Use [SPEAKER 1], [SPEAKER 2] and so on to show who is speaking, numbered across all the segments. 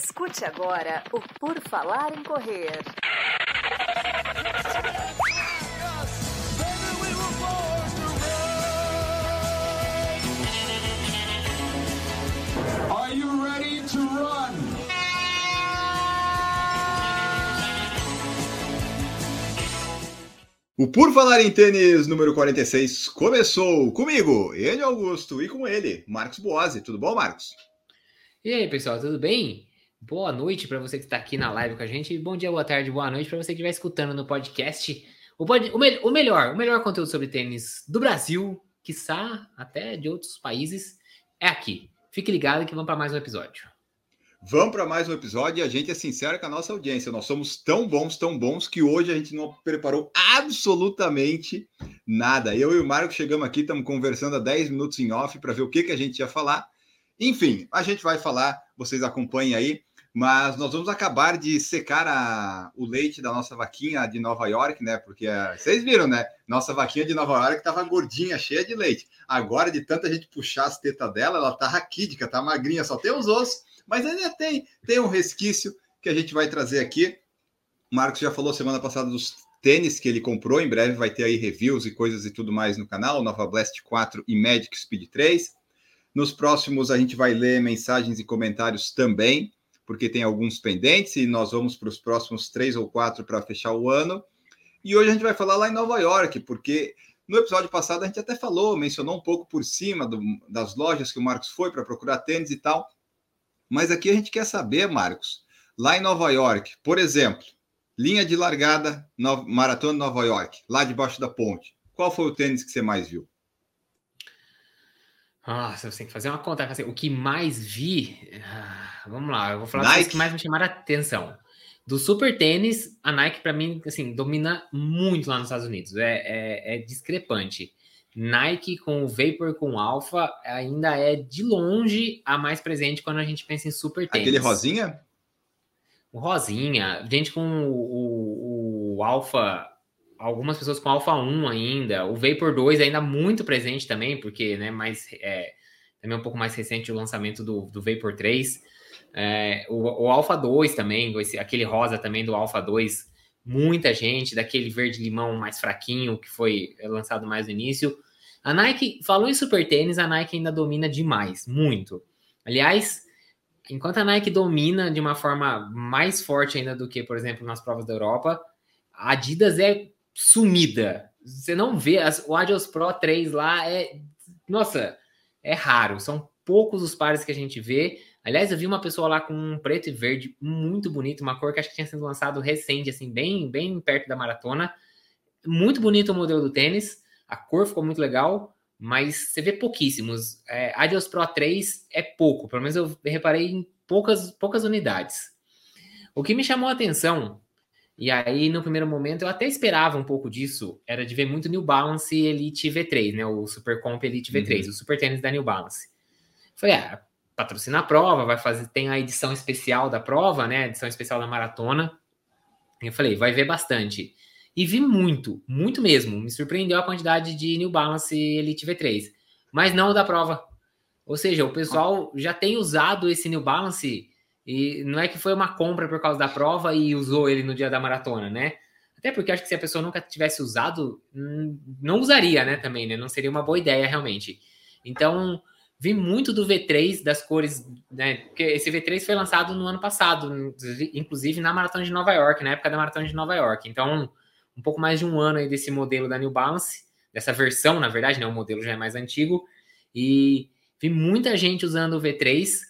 [SPEAKER 1] Escute agora o Por Falar em Correr.
[SPEAKER 2] Are you ready to run?
[SPEAKER 3] O Por Falar em Tênis número 46 começou comigo, ele Augusto, e com ele, Marcos Boazzi. Tudo bom, Marcos?
[SPEAKER 4] E aí, pessoal, tudo bem? Boa noite para você que está aqui na live com a gente. Bom dia, boa tarde, boa noite para você que estiver escutando no podcast. O, pod... o, me... o, melhor, o melhor conteúdo sobre tênis do Brasil, quiçá até de outros países, é aqui. Fique ligado que vamos para mais um episódio.
[SPEAKER 3] Vamos para mais um episódio e a gente é sincero com a nossa audiência. Nós somos tão bons, tão bons, que hoje a gente não preparou absolutamente nada. Eu e o Marco chegamos aqui, estamos conversando há 10 minutos em off para ver o que, que a gente ia falar. Enfim, a gente vai falar, vocês acompanhem aí, mas nós vamos acabar de secar a, o leite da nossa vaquinha de Nova York, né? Porque é, vocês viram, né? Nossa vaquinha de Nova York estava gordinha, cheia de leite. Agora, de tanta gente puxar as tetas dela, ela tá raquídica, tá magrinha, só tem os ossos mas ainda tem, tem um resquício que a gente vai trazer aqui. O Marcos já falou semana passada dos tênis que ele comprou, em breve vai ter aí reviews e coisas e tudo mais no canal, Nova Blast 4 e Magic Speed 3. Nos próximos a gente vai ler mensagens e comentários também, porque tem alguns pendentes e nós vamos para os próximos três ou quatro para fechar o ano. E hoje a gente vai falar lá em Nova York, porque no episódio passado a gente até falou, mencionou um pouco por cima do, das lojas que o Marcos foi para procurar tênis e tal. Mas aqui a gente quer saber, Marcos, lá em Nova York, por exemplo, linha de largada, no, Maratona Nova York, lá debaixo da ponte, qual foi o tênis que você mais viu?
[SPEAKER 4] Nossa, você tem que fazer uma conta. O que mais vi. Ah, vamos lá, eu vou falar Nike. que mais me chamaram a atenção. Do super tênis, a Nike, para mim, assim, domina muito lá nos Estados Unidos. É, é, é discrepante. Nike com o Vapor com Alpha ainda é de longe a mais presente quando a gente pensa em super tênis.
[SPEAKER 3] Aquele rosinha?
[SPEAKER 4] O rosinha, gente com o, o, o Alpha, algumas pessoas com Alpha 1 ainda, o Vapor 2 ainda muito presente também, porque né, mais, é, também um pouco mais recente o lançamento do, do Vapor 3. É, o, o Alpha 2 também, esse, aquele rosa também do Alpha 2, muita gente, daquele verde limão mais fraquinho que foi lançado mais no início. A Nike, falou em super tênis, a Nike ainda domina demais, muito. Aliás, enquanto a Nike domina de uma forma mais forte ainda do que, por exemplo, nas provas da Europa, a Adidas é sumida. Você não vê, as, o Adios Pro 3 lá é, nossa, é raro, são poucos os pares que a gente vê. Aliás, eu vi uma pessoa lá com um preto e verde muito bonito, uma cor que acho que tinha sido lançado recente, assim, bem, bem perto da maratona. Muito bonito o modelo do tênis. A cor ficou muito legal, mas você vê pouquíssimos. É, Adios Pro 3 é pouco, pelo menos eu reparei em poucas, poucas unidades. O que me chamou a atenção, e aí no primeiro momento eu até esperava um pouco disso, era de ver muito New Balance Elite V3, né? O Super Comp Elite V3, uhum. o super tênis da New Balance. Falei, ah, patrocina a prova, vai fazer, tem a edição especial da prova, né? edição especial da maratona. Eu falei, vai ver bastante. E vi muito, muito mesmo. Me surpreendeu a quantidade de New Balance Elite V3, mas não da prova. Ou seja, o pessoal já tem usado esse New Balance e não é que foi uma compra por causa da prova e usou ele no dia da maratona, né? Até porque acho que se a pessoa nunca tivesse usado, hum, não usaria, né? Também, né? Não seria uma boa ideia realmente. Então, vi muito do V3, das cores, né? Porque esse V3 foi lançado no ano passado, inclusive na maratona de Nova York, na época da maratona de Nova York. Então, um pouco mais de um ano aí desse modelo da New Balance, dessa versão, na verdade, né? O modelo já é mais antigo. E vi muita gente usando o V3.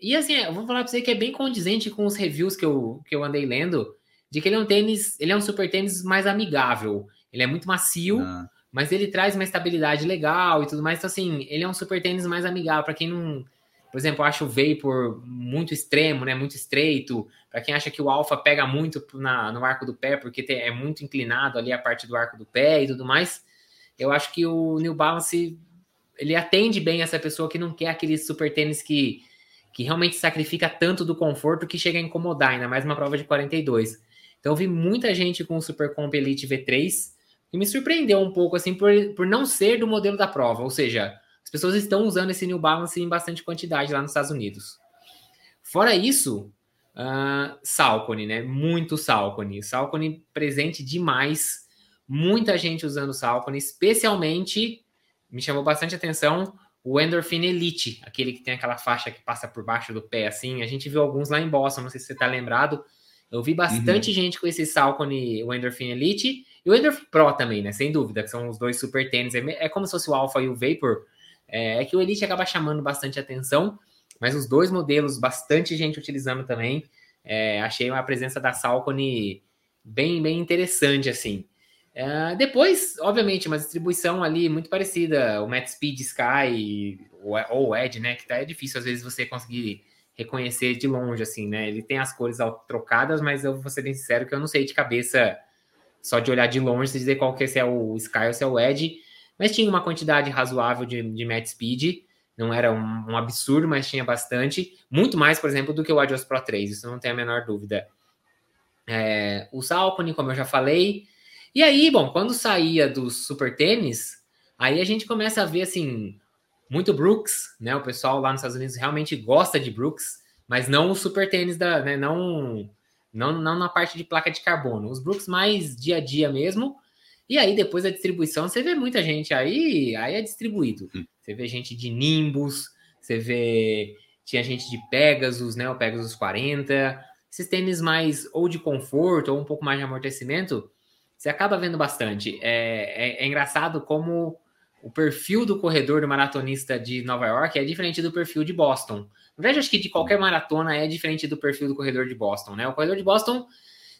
[SPEAKER 4] E assim, eu vou falar para você que é bem condizente com os reviews que eu, que eu andei lendo, de que ele é um tênis, ele é um super tênis mais amigável. Ele é muito macio, ah. mas ele traz uma estabilidade legal e tudo mais. Então, assim, ele é um super tênis mais amigável. Para quem não por exemplo, eu acho o Vapor muito extremo, né? Muito estreito. Para quem acha que o Alpha pega muito na, no arco do pé, porque é muito inclinado ali a parte do arco do pé e tudo mais. Eu acho que o New Balance ele atende bem essa pessoa que não quer aquele super tênis que, que realmente sacrifica tanto do conforto que chega a incomodar, ainda mais uma prova de 42. Então eu vi muita gente com o Super Comp Elite V3 e me surpreendeu um pouco assim por, por não ser do modelo da prova, ou seja, as pessoas estão usando esse New Balance em bastante quantidade lá nos Estados Unidos. Fora isso, Uh, Salcone, né? Muito Salcone. Salcone presente demais. Muita gente usando Salcone, especialmente me chamou bastante atenção o Endorphin Elite, aquele que tem aquela faixa que passa por baixo do pé, assim. A gente viu alguns lá em Boston, não sei se você tá lembrado. Eu vi bastante uhum. gente com esse Salcone, o Endorphin Elite e o Endorphin Pro também, né? Sem dúvida, que são os dois super tênis. É, é como se fosse o Alpha e o Vapor. É, é, que o Elite acaba chamando bastante atenção, mas os dois modelos, bastante gente utilizando também. É, achei uma presença da Salcone bem, bem interessante, assim. É, depois, obviamente, uma distribuição ali muito parecida, o Matt Speed Sky ou o Edge, né? Que tá, é difícil às vezes você conseguir reconhecer de longe, assim, né? Ele tem as cores trocadas, mas eu vou ser bem sincero que eu não sei de cabeça, só de olhar de longe, dizer qual que é, se é o Sky ou se é o Edge. Mas tinha uma quantidade razoável de, de Matt Speed, não era um, um, absurdo, mas tinha bastante. Muito mais, por exemplo, do que o Adios Pro 3, isso não tem a menor dúvida. É, o Salcone, como eu já falei. E aí, bom, quando saía dos super tênis, aí a gente começa a ver, assim, muito Brooks, né? O pessoal lá nos Estados Unidos realmente gosta de Brooks, mas não o super tênis da, né? Não, não, não na parte de placa de carbono. Os Brooks mais dia a dia mesmo. E aí, depois da distribuição, você vê muita gente aí, aí é distribuído. Hum. Você vê gente de Nimbus, você vê. Tinha gente de Pegasus, né? O Pegasus 40. Esses tênis mais ou de conforto ou um pouco mais de amortecimento, você acaba vendo bastante. É, é, é engraçado como o perfil do corredor do maratonista de Nova York é diferente do perfil de Boston. Na verdade, acho que de qualquer maratona é diferente do perfil do corredor de Boston, né? O corredor de Boston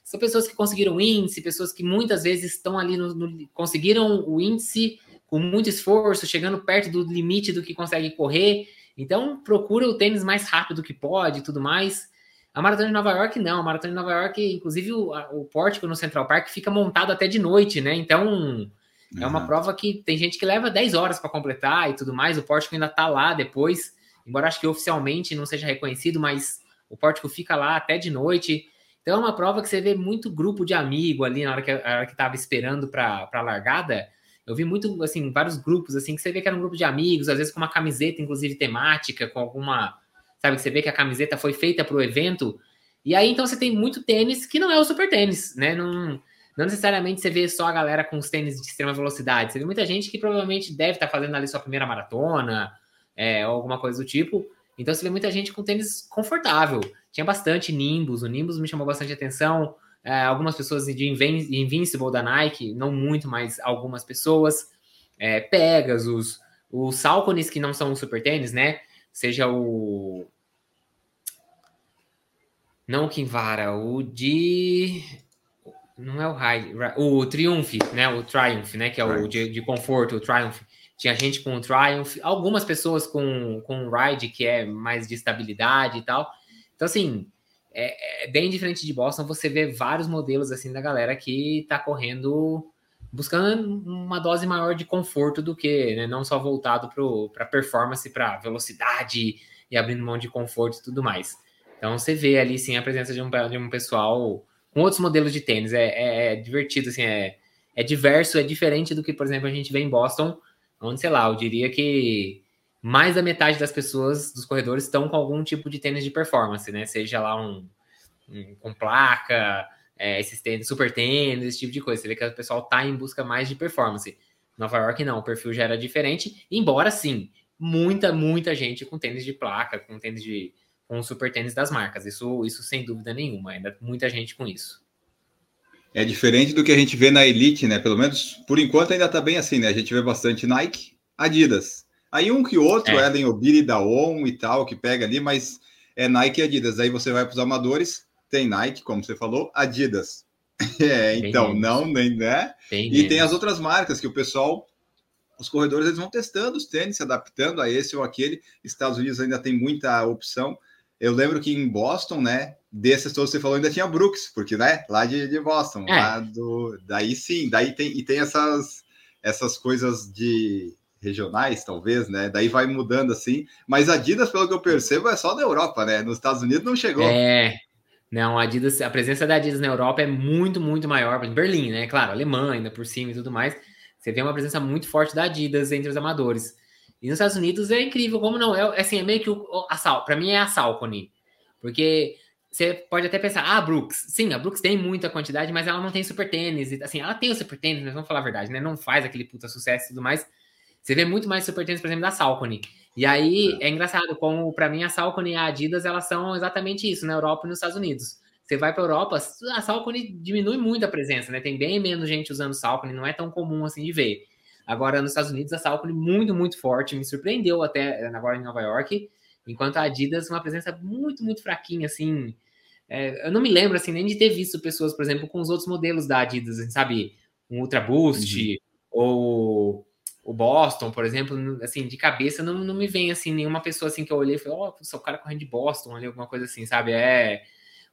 [SPEAKER 4] são pessoas que conseguiram índice, pessoas que muitas vezes estão ali no, no conseguiram o índice com muito esforço, chegando perto do limite do que consegue correr. Então, procura o tênis mais rápido que pode e tudo mais. A maratona de Nova York não, a maratona de Nova York, inclusive o, o pórtico no Central Park fica montado até de noite, né? Então, é uma prova que tem gente que leva 10 horas para completar e tudo mais. O pórtico ainda está lá depois, embora acho que oficialmente não seja reconhecido, mas o pórtico fica lá até de noite. Então é uma prova que você vê muito grupo de amigo ali na hora que, a hora que tava esperando para a largada. Eu vi muito, assim, vários grupos, assim, que você vê que era um grupo de amigos, às vezes com uma camiseta, inclusive temática, com alguma. Sabe, que você vê que a camiseta foi feita para o evento. E aí, então, você tem muito tênis que não é o super tênis, né? Não, não necessariamente você vê só a galera com os tênis de extrema velocidade. Você vê muita gente que provavelmente deve estar fazendo ali sua primeira maratona, é, ou alguma coisa do tipo. Então você vê muita gente com tênis confortável. Tinha bastante Nimbus, o Nimbus me chamou bastante atenção. É, algumas pessoas de Invincible da Nike, não muito, mas algumas pessoas. É, Pegasus, os Salcones que não são super tênis, né? Seja o. Não o Kinvara, o de. Não é o High, o Triumph, né? O Triumph, né? Que é o de, de conforto, o Triumph. Tinha gente com o Triumph, algumas pessoas com, com o Ride, que é mais de estabilidade e tal. Então, assim, é, é, bem diferente de Boston, você vê vários modelos assim da galera que tá correndo buscando uma dose maior de conforto do que, né? Não só voltado para performance, para velocidade e abrindo mão de conforto e tudo mais. Então você vê ali sim a presença de um, de um pessoal com outros modelos de tênis. É, é, é, divertido, assim, é, é diverso, é diferente do que, por exemplo, a gente vê em Boston, onde, sei lá, eu diria que mais da metade das pessoas dos corredores estão com algum tipo de tênis de performance, né? Seja lá um, um com placa, é, esses tênis, super tênis, esse tipo de coisa. Você vê que o pessoal tá em busca mais de performance. Nova York não, o perfil já era diferente, embora sim, muita, muita gente com tênis de placa, com tênis de com super tênis das marcas. Isso, isso sem dúvida nenhuma. Ainda muita gente com isso.
[SPEAKER 3] É diferente do que a gente vê na Elite, né? Pelo menos por enquanto ainda tá bem assim, né? A gente vê bastante Nike, Adidas. Aí um que outro, é. Ellen Obiri da ON e tal, que pega ali, mas é Nike e Adidas. Aí você vai para os amadores, tem Nike, como você falou, Adidas. É, então, não, nem, né? Bem e menos. tem as outras marcas que o pessoal, os corredores, eles vão testando os tênis, se adaptando a esse ou aquele. Estados Unidos ainda tem muita opção. Eu lembro que em Boston, né? Desses todos que você falou, ainda tinha Brooks, porque, né? Lá de, de Boston, é. lá do. Daí sim, daí tem, e tem essas, essas coisas de regionais, talvez, né? Daí vai mudando assim. Mas Adidas, pelo que eu percebo, é só da Europa, né? Nos Estados Unidos não chegou.
[SPEAKER 4] É. Não, a Adidas, a presença da Adidas na Europa é muito, muito maior. Em Berlim, né? Claro, Alemanha ainda por cima e tudo mais. Você vê uma presença muito forte da Adidas entre os amadores. E nos Estados Unidos é incrível, como não? É, assim, é meio que o, a Sal, para mim é a Salcone. Porque você pode até pensar, ah, Brooks, sim, a Brooks tem muita quantidade, mas ela não tem super tênis. Assim, ela tem o super tênis, mas vamos falar a verdade, né? Não faz aquele puta sucesso e tudo mais. Você vê muito mais super tênis, por exemplo, da Salcone. E aí é, é engraçado, como para mim a Salcone e a Adidas, elas são exatamente isso, na Europa e nos Estados Unidos. Você vai para a Europa, a Salcone diminui muito a presença, né? Tem bem menos gente usando Salcone, não é tão comum assim de ver. Agora, nos Estados Unidos, a Salcone muito, muito forte, me surpreendeu até agora em Nova York, enquanto a Adidas, uma presença muito, muito fraquinha, assim. É, eu não me lembro, assim, nem de ter visto pessoas, por exemplo, com os outros modelos da Adidas, assim, sabe? Um Ultra Boost, uhum. ou o Boston, por exemplo, assim, de cabeça não, não me vem, assim, nenhuma pessoa, assim, que eu olhei e falei, ó, oh, o cara correndo de Boston ali, alguma coisa assim, sabe? É...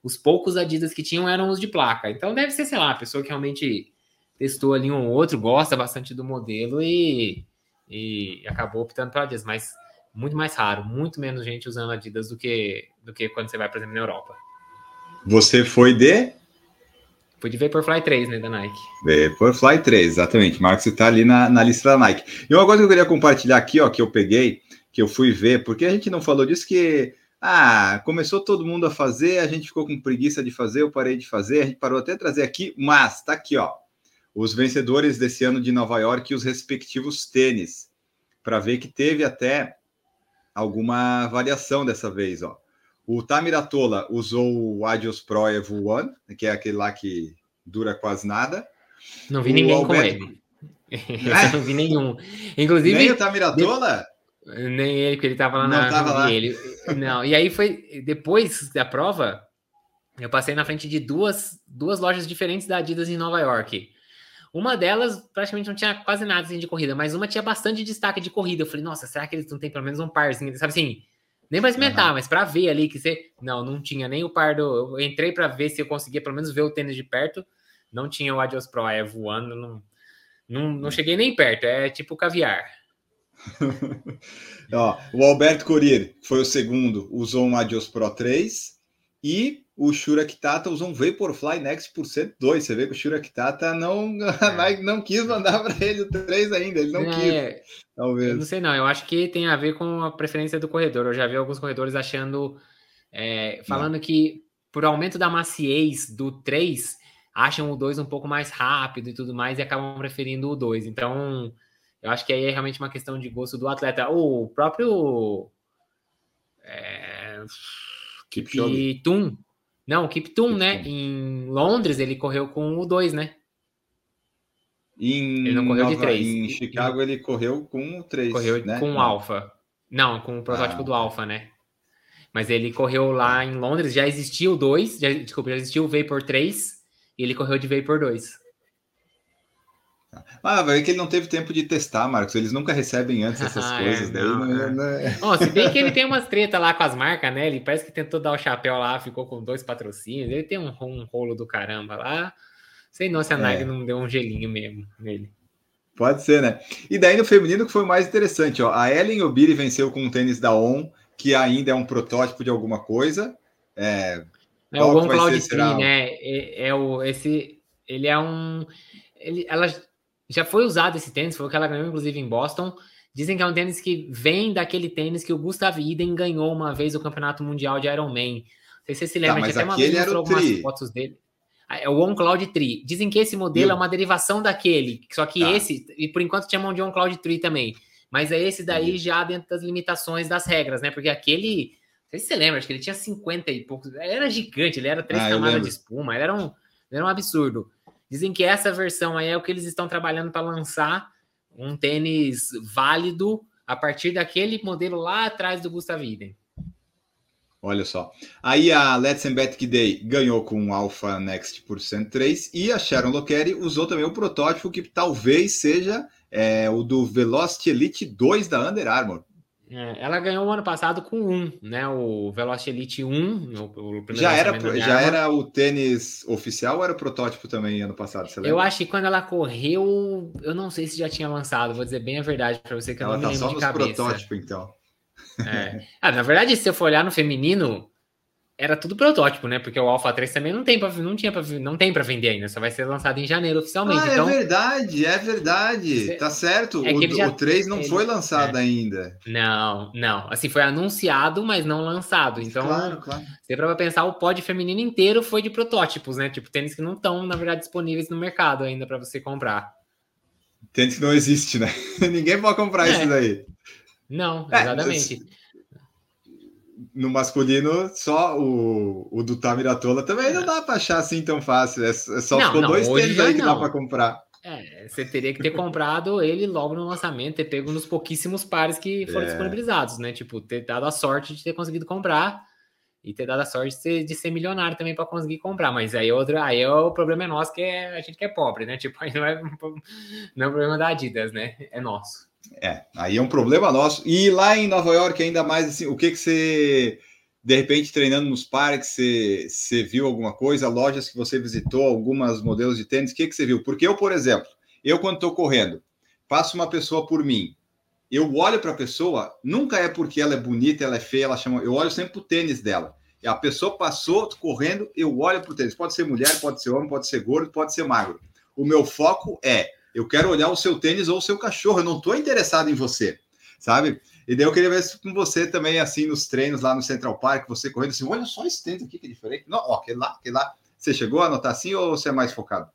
[SPEAKER 4] Os poucos Adidas que tinham eram os de placa. Então deve ser, sei lá, a pessoa que realmente testou ali um ou outro, gosta bastante do modelo e, e acabou optando para Adidas, mas muito mais raro, muito menos gente usando Adidas do que, do que quando você vai, por exemplo, na Europa.
[SPEAKER 3] Você foi de?
[SPEAKER 4] Fui de Vaporfly 3, né, da Nike.
[SPEAKER 3] Vaporfly 3, exatamente. Marcos está ali na, na lista da Nike. E uma coisa que eu queria compartilhar aqui, ó, que eu peguei, que eu fui ver, porque a gente não falou disso, que ah, começou todo mundo a fazer, a gente ficou com preguiça de fazer, eu parei de fazer, a gente parou até trazer aqui, mas tá aqui, ó, os vencedores desse ano de Nova York e os respectivos tênis, para ver que teve até alguma variação dessa vez, ó. O Tamiratola usou o Adios Pro Evo One, que é aquele lá que dura quase nada.
[SPEAKER 4] Não vi o ninguém Alberto... com ele. É? não vi nenhum. Inclusive.
[SPEAKER 3] Nem o Tamiratola?
[SPEAKER 4] Nem ele, porque ele tava lá
[SPEAKER 3] não
[SPEAKER 4] na.
[SPEAKER 3] Tava lá.
[SPEAKER 4] Ele. Não, e aí foi. Depois da prova, eu passei na frente de duas, duas lojas diferentes da Adidas em Nova York. Uma delas praticamente não tinha quase nada assim, de corrida, mas uma tinha bastante destaque de corrida. Eu falei, nossa, será que eles não têm pelo menos um parzinho? Sabe assim, nem experimentar, uhum. mas para ver ali que você. Não, não tinha nem o par do. Eu entrei para ver se eu conseguia pelo menos ver o tênis de perto. Não tinha o Adios Pro é voando. Não, não, não cheguei nem perto. É tipo caviar.
[SPEAKER 3] Ó, o Alberto Corir foi o segundo, usou um Adios Pro 3 e o Shura Kitata usou um Vaporfly Next por 102. Você vê que o Shura Kitata não, é. não quis mandar para ele o 3 ainda, ele não é, quis.
[SPEAKER 4] Talvez. não sei, não. Eu acho que tem a ver com a preferência do corredor. Eu já vi alguns corredores achando. É, falando não. que por aumento da maciez do 3, acham o 2 um pouco mais rápido e tudo mais e acabam preferindo o 2. Então, eu acho que aí é realmente uma questão de gosto do atleta. O próprio. É, Kiptum não, o Kiptum, né? Em Londres ele correu com o 2, né?
[SPEAKER 3] Em, ele não correu Nova, de 3. Em Chicago ele correu com o 3.
[SPEAKER 4] Correu
[SPEAKER 3] né?
[SPEAKER 4] com o Alpha. Não, com o protótipo ah. do Alpha, né? Mas ele correu lá em Londres, já existia o 2, já, desculpa, já existia o Vapor 3 e ele correu de Vapor 2.
[SPEAKER 3] Ah, vai que ele não teve tempo de testar, Marcos. Eles nunca recebem antes essas ah, coisas. É, daí não,
[SPEAKER 4] não, não... É. Oh, se bem que ele tem umas treta lá com as marcas, né? Ele parece que tentou dar o chapéu lá, ficou com dois patrocínios. Ele tem um, um rolo do caramba lá. Sei não se a Nike é. não deu um gelinho mesmo nele.
[SPEAKER 3] Pode ser, né? E daí no feminino que foi mais interessante, ó. A Ellen Obiri venceu com um tênis da ON, que ainda é um protótipo de alguma coisa. É,
[SPEAKER 4] é o On Cloud 3, né? É, é, o, esse, ele é um... Ele, ela já foi usado esse tênis, foi o que ela ganhou, inclusive, em Boston. Dizem que é um tênis que vem daquele tênis que o Gustav Iden ganhou uma vez o Campeonato Mundial de Ironman. Não sei se você se lembra, tá, até uma vez mostrou algumas tri. fotos dele. Ah, é o On Cloud 3. Dizem que esse modelo é uma derivação daquele, só que tá. esse, e por enquanto chamam de On Cloud 3 também. Mas é esse daí já dentro das limitações das regras, né? Porque aquele, não sei se você lembra, acho que ele tinha 50 e poucos, ele era gigante, ele era três ah, camadas de espuma, ele era um, ele era um absurdo. Dizem que essa versão aí é o que eles estão trabalhando para lançar um tênis válido a partir daquele modelo lá atrás do Gustav Iden.
[SPEAKER 3] Olha só. Aí a Let's Bet Day ganhou com o Alpha Next por 103 e a Sharon Lockery usou também o protótipo que talvez seja é, o do Velocity Elite 2 da Under Armour.
[SPEAKER 4] É, ela ganhou o ano passado com um, né? O Velocity Elite 1. O,
[SPEAKER 3] o já era, já era o tênis oficial ou era o protótipo também ano passado?
[SPEAKER 4] eu acho que quando ela correu, eu não sei se já tinha lançado, vou dizer bem a verdade para você que ela eu não tá me lembro só de cabeça.
[SPEAKER 3] protótipo, então.
[SPEAKER 4] É. Ah, na verdade, se eu for olhar no feminino, era tudo protótipo, né? Porque o Alpha 3 também não tem para não tinha pra, não tem para vender ainda, só vai ser lançado em janeiro oficialmente. Ah,
[SPEAKER 3] então, é verdade, é verdade. Tá certo. É o, já, o 3 não ele, foi lançado é. ainda.
[SPEAKER 4] Não, não. Assim, foi anunciado, mas não lançado. Então, claro, claro. Você para pensar, o pod feminino inteiro foi de protótipos, né? Tipo, tênis que não estão, na verdade, disponíveis no mercado ainda para você comprar.
[SPEAKER 3] Tênis que não existe, né? Ninguém pode comprar é. isso daí.
[SPEAKER 4] Não, é, exatamente
[SPEAKER 3] no masculino, só o, o do Tamiratola também não dá para achar assim tão fácil. É, é só não, ficou não, dois tênis aí que não. dá para comprar.
[SPEAKER 4] É, você teria que ter comprado ele logo no lançamento, ter pego nos pouquíssimos pares que foram é. disponibilizados, né? Tipo, ter dado a sorte de ter conseguido comprar e ter dado a sorte de ser, de ser milionário também para conseguir comprar. Mas aí outro, aí é o problema é nosso, que é a gente que é pobre, né? Tipo, aí não é, não é problema da Adidas, né? É nosso.
[SPEAKER 3] É, aí é um problema nosso. E lá em Nova York, ainda mais assim, o que que você, de repente, treinando nos parques, você, você viu alguma coisa? Lojas que você visitou, algumas modelos de tênis, o que que você viu? Porque eu, por exemplo, eu quando estou correndo, passo uma pessoa por mim, eu olho para a pessoa, nunca é porque ela é bonita, ela é feia, ela chama, eu olho sempre para o tênis dela. A pessoa passou correndo, eu olho para o tênis. Pode ser mulher, pode ser homem, pode ser gordo, pode ser magro. O meu foco é eu quero olhar o seu tênis ou o seu cachorro, eu não estou interessado em você, sabe? E daí eu queria ver com você também, assim, nos treinos lá no Central Park, você correndo assim, olha só esse tênis aqui que é diferente. Não, ó, aquele lá, aquele lá. Você chegou a anotar assim ou você é mais focado?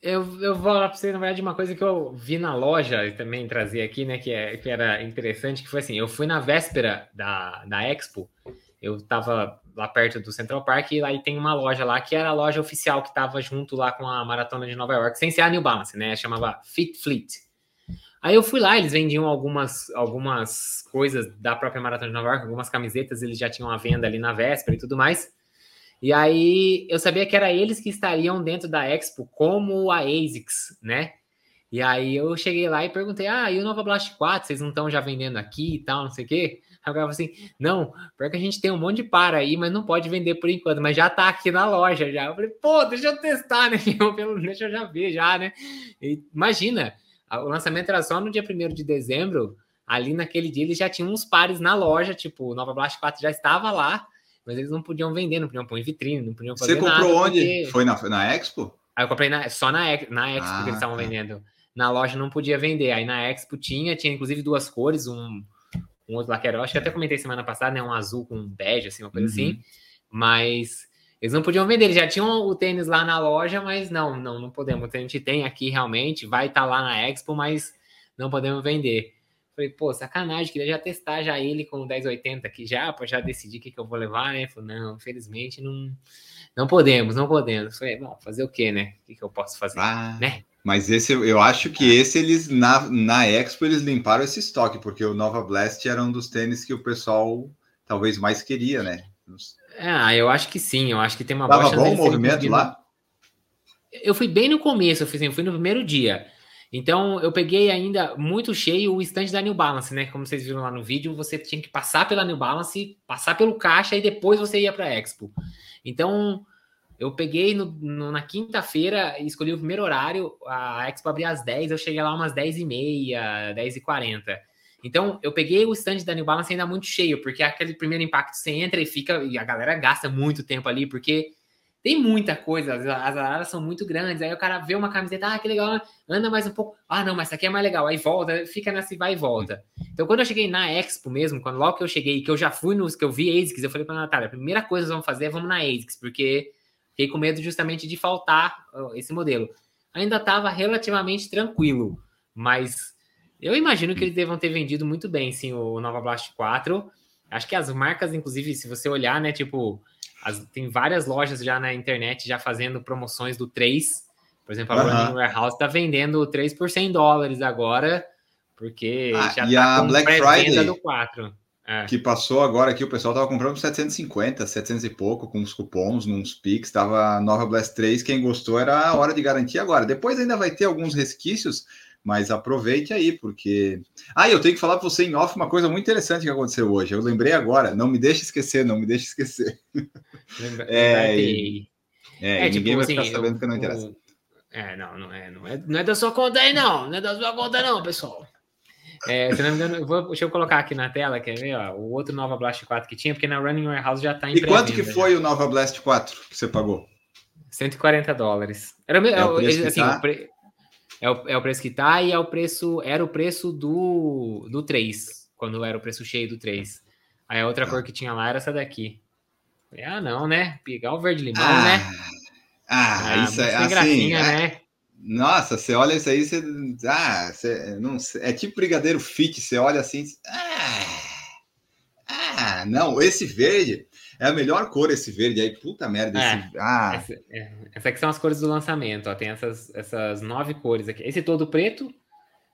[SPEAKER 4] Eu, eu vou falar para você, na verdade, uma coisa que eu vi na loja e também trazia aqui, né, que, é, que era interessante, que foi assim, eu fui na véspera da, da Expo, eu estava lá perto do Central Park, e aí tem uma loja lá que era a loja oficial que estava junto lá com a Maratona de Nova York, sem ser a New Balance, né? Chamava Fit Fleet. Aí eu fui lá, eles vendiam algumas, algumas coisas da própria Maratona de Nova York, algumas camisetas, eles já tinham a venda ali na véspera e tudo mais. E aí eu sabia que era eles que estariam dentro da Expo, como a ASICS, né? E aí eu cheguei lá e perguntei: ah, e o Nova Blast 4, vocês não estão já vendendo aqui e tal, não sei o quê? Falou assim: não, pior que a gente tem um monte de para aí, mas não pode vender por enquanto, mas já tá aqui na loja já. Eu falei, pô, deixa eu testar, né? deixa eu já ver já, né? E, imagina, o lançamento era só no dia 1 de dezembro. Ali naquele dia eles já tinham uns pares na loja, tipo, o Nova Blast 4 já estava lá, mas eles não podiam vender, não podiam pôr em vitrine, não podiam fazer
[SPEAKER 3] Você comprou onde? Porque... Foi na, na Expo?
[SPEAKER 4] Aí eu comprei na, só na, na Expo ah, que eles estavam tá. vendendo. Na loja não podia vender. Aí na Expo tinha, tinha inclusive duas cores, um um outro lá que era, acho que até comentei semana passada, né? Um azul com um bege, assim, uma coisa assim. uhum. assim. Mas eles não podiam vender, eles já tinham o tênis lá na loja, mas não, não, não podemos. A gente tem aqui realmente, vai estar tá lá na Expo, mas não podemos vender. Falei, pô, sacanagem, queria já testar já ele com o 1080 aqui já, para já decidir o que, que eu vou levar, né? Falei, não, infelizmente não, não podemos, não podemos. Falei, bom, fazer o quê, né? O que, que eu posso fazer, ah. né?
[SPEAKER 3] Mas esse, eu acho que ah. esse eles na, na Expo eles limparam esse estoque, porque o Nova Blast era um dos tênis que o pessoal talvez mais queria, né?
[SPEAKER 4] Ah, eu acho que sim, eu acho que tem uma
[SPEAKER 3] Tava bom o movimento lá?
[SPEAKER 4] Eu fui bem no começo, eu, fiz, eu fui no primeiro dia. Então eu peguei ainda muito cheio o estande da New Balance, né? Como vocês viram lá no vídeo, você tinha que passar pela New Balance, passar pelo caixa e depois você ia para a Expo. Então eu peguei no, no, na quinta-feira escolhi o primeiro horário. A Expo abria às 10, eu cheguei lá umas 10 e meia, 10 e 40. Então, eu peguei o stand da New Balance ainda muito cheio, porque aquele primeiro impacto você entra e fica, e a galera gasta muito tempo ali, porque tem muita coisa, as, as são muito grandes, aí o cara vê uma camiseta, ah, que legal, anda mais um pouco, ah, não, mas essa aqui é mais legal, aí volta, fica nessa vai e volta. Então, quando eu cheguei na Expo mesmo, quando logo que eu cheguei, que eu já fui nos, que eu vi ASICS, eu falei pra Natália, a primeira coisa que vamos fazer é vamos na ASICS, porque Fiquei com medo justamente de faltar esse modelo. Ainda estava relativamente tranquilo, mas eu imagino que eles devam ter vendido muito bem, sim, o Nova Blast 4. Acho que as marcas, inclusive, se você olhar, né, tipo, as, tem várias lojas já na internet já fazendo promoções do 3. Por exemplo, a uhum. Warehouse está vendendo o 3 por 100 dólares agora, porque
[SPEAKER 3] ah,
[SPEAKER 4] já
[SPEAKER 3] está com Black Friday
[SPEAKER 4] do 4.
[SPEAKER 3] É. Que passou agora aqui, o pessoal tava comprando 750, 700 e pouco, com os cupons, nos Pix, tava Nova Blast 3, quem gostou era a hora de garantir agora. Depois ainda vai ter alguns resquícios, mas aproveite aí, porque... Ah, eu tenho que falar para você em off uma coisa muito interessante que aconteceu hoje, eu lembrei agora, não me deixe esquecer, não me deixe esquecer.
[SPEAKER 4] Lembra, é, e, é,
[SPEAKER 3] é tipo, ninguém vai ficar assim, sabendo que não interessa.
[SPEAKER 4] É, não, não é, não é, não é da sua conta aí não, não é da sua conta não, pessoal. É, se não me engano, eu vou, deixa eu colocar aqui na tela, quer ver? Ó, o outro Nova Blast 4 que tinha, porque na Running Warehouse já tá em
[SPEAKER 3] E quanto que foi
[SPEAKER 4] já.
[SPEAKER 3] o Nova Blast 4 que você pagou?
[SPEAKER 4] 140 dólares. Era, me-
[SPEAKER 3] É o preço que
[SPEAKER 4] assim,
[SPEAKER 3] tá?
[SPEAKER 4] o pre- é, o, é o preço que tá e é o preço, era o preço do, do 3, quando era o preço cheio do 3. Aí a outra
[SPEAKER 3] Tá.
[SPEAKER 4] cor que tinha lá era essa daqui. Falei, ah, não, né? Pegar o verde limão,
[SPEAKER 3] ah,
[SPEAKER 4] né?
[SPEAKER 3] ah, isso
[SPEAKER 4] muito
[SPEAKER 3] é assim.
[SPEAKER 4] gracinha,
[SPEAKER 3] é-
[SPEAKER 4] né?
[SPEAKER 3] Nossa, você olha isso aí, você. Ah, você não sei, é tipo brigadeiro fit, você olha assim. Ah, ah, não, esse verde é a melhor cor, esse verde aí. Puta merda.
[SPEAKER 4] É,
[SPEAKER 3] Esse, ah,
[SPEAKER 4] Essa, é, essa aqui são as cores do lançamento, ó. Tem essas, essas nove cores aqui. Esse todo preto,